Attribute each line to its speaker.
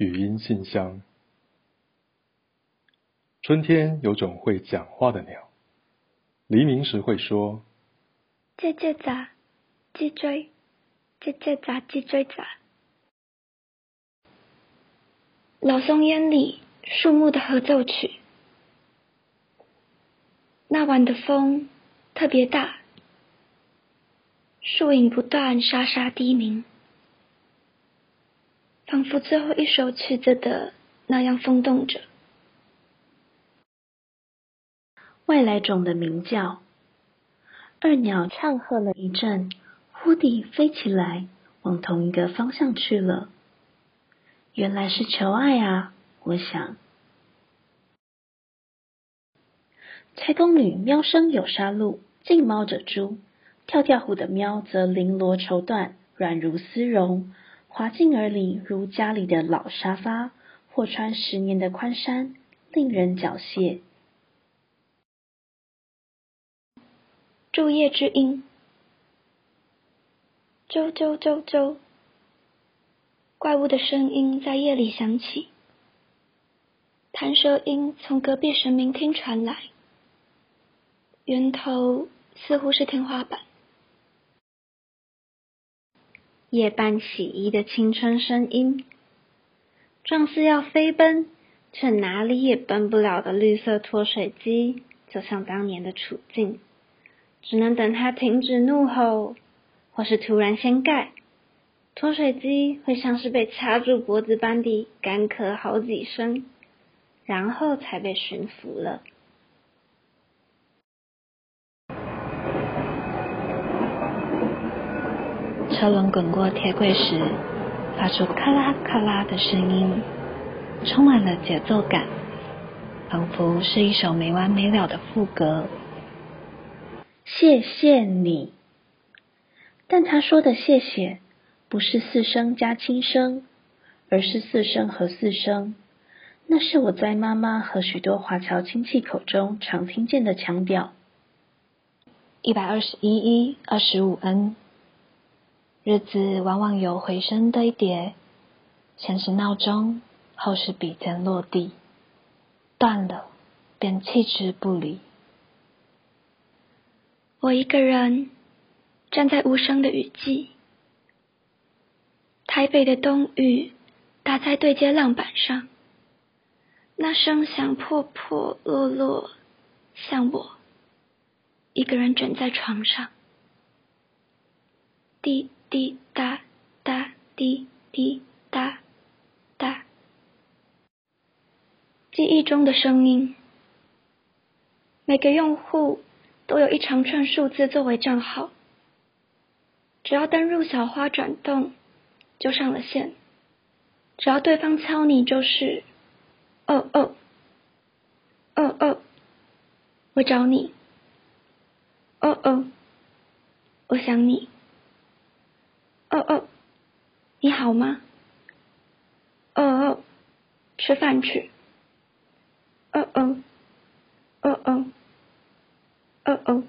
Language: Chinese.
Speaker 1: 语音信箱。春天有种会讲话的鸟，黎明时会说：“
Speaker 2: 叽叽喳，叽喳，叽叽喳，叽喳喳。”老松烟里，树木的合奏曲。那晚的风特别大，树影不断沙沙低鸣，仿佛最后一首曲子的那样风动着。
Speaker 3: 外来种的鸣叫，二鸟唱和了一阵，忽地飞起来，往同一个方向去了。原来是求爱啊！我想。猜公女喵声有杀戮，近猫者诛；跳跳虎的喵则绫罗绸缎，软如丝绒，滑进耳里如家里的老沙发，或穿十年的宽衫，令人缴械。
Speaker 2: 昼夜之音，啾啾啾啾，怪物的声音在夜里响起，弹舌音从隔壁神明厅传来。源头似乎是天花板。夜半洗衣的青春声音，壮似要飞奔，却哪里也奔不了的绿色脱水机，就像当年的处境，只能等它停止怒吼，或是突然掀盖，脱水机会像是被掐住脖子般地干咳好几声，然后才被驯服了。车轮滚过铁轨时，发出咔啦咔啦的声音，充满了节奏感，仿佛是一首没完没了的副歌。
Speaker 3: 谢谢你，但他说的谢谢不是四声加轻声，而是四声和四声。那是我在妈妈和许多华侨亲戚口中常听见的腔调。
Speaker 2: 一百二十一一二十五 n。日子往往有回声堆叠，先是闹钟，后是笔尖落地，断了便弃之不理。我一个人站在无声的雨季，台北的冬雨打在对街浪板上，那声响破破落落，像我一个人卷在床上，滴。滴答答滴滴答答，记忆中的声音。每个用户都有一长串数字作为账号，只要登入小花转动，就上了线。只要对方敲你，就是哦哦哦哦，我找你，哦哦，我想你。哦哦，你好吗？哦哦，吃饭去。哦哦，哦哦，哦哦。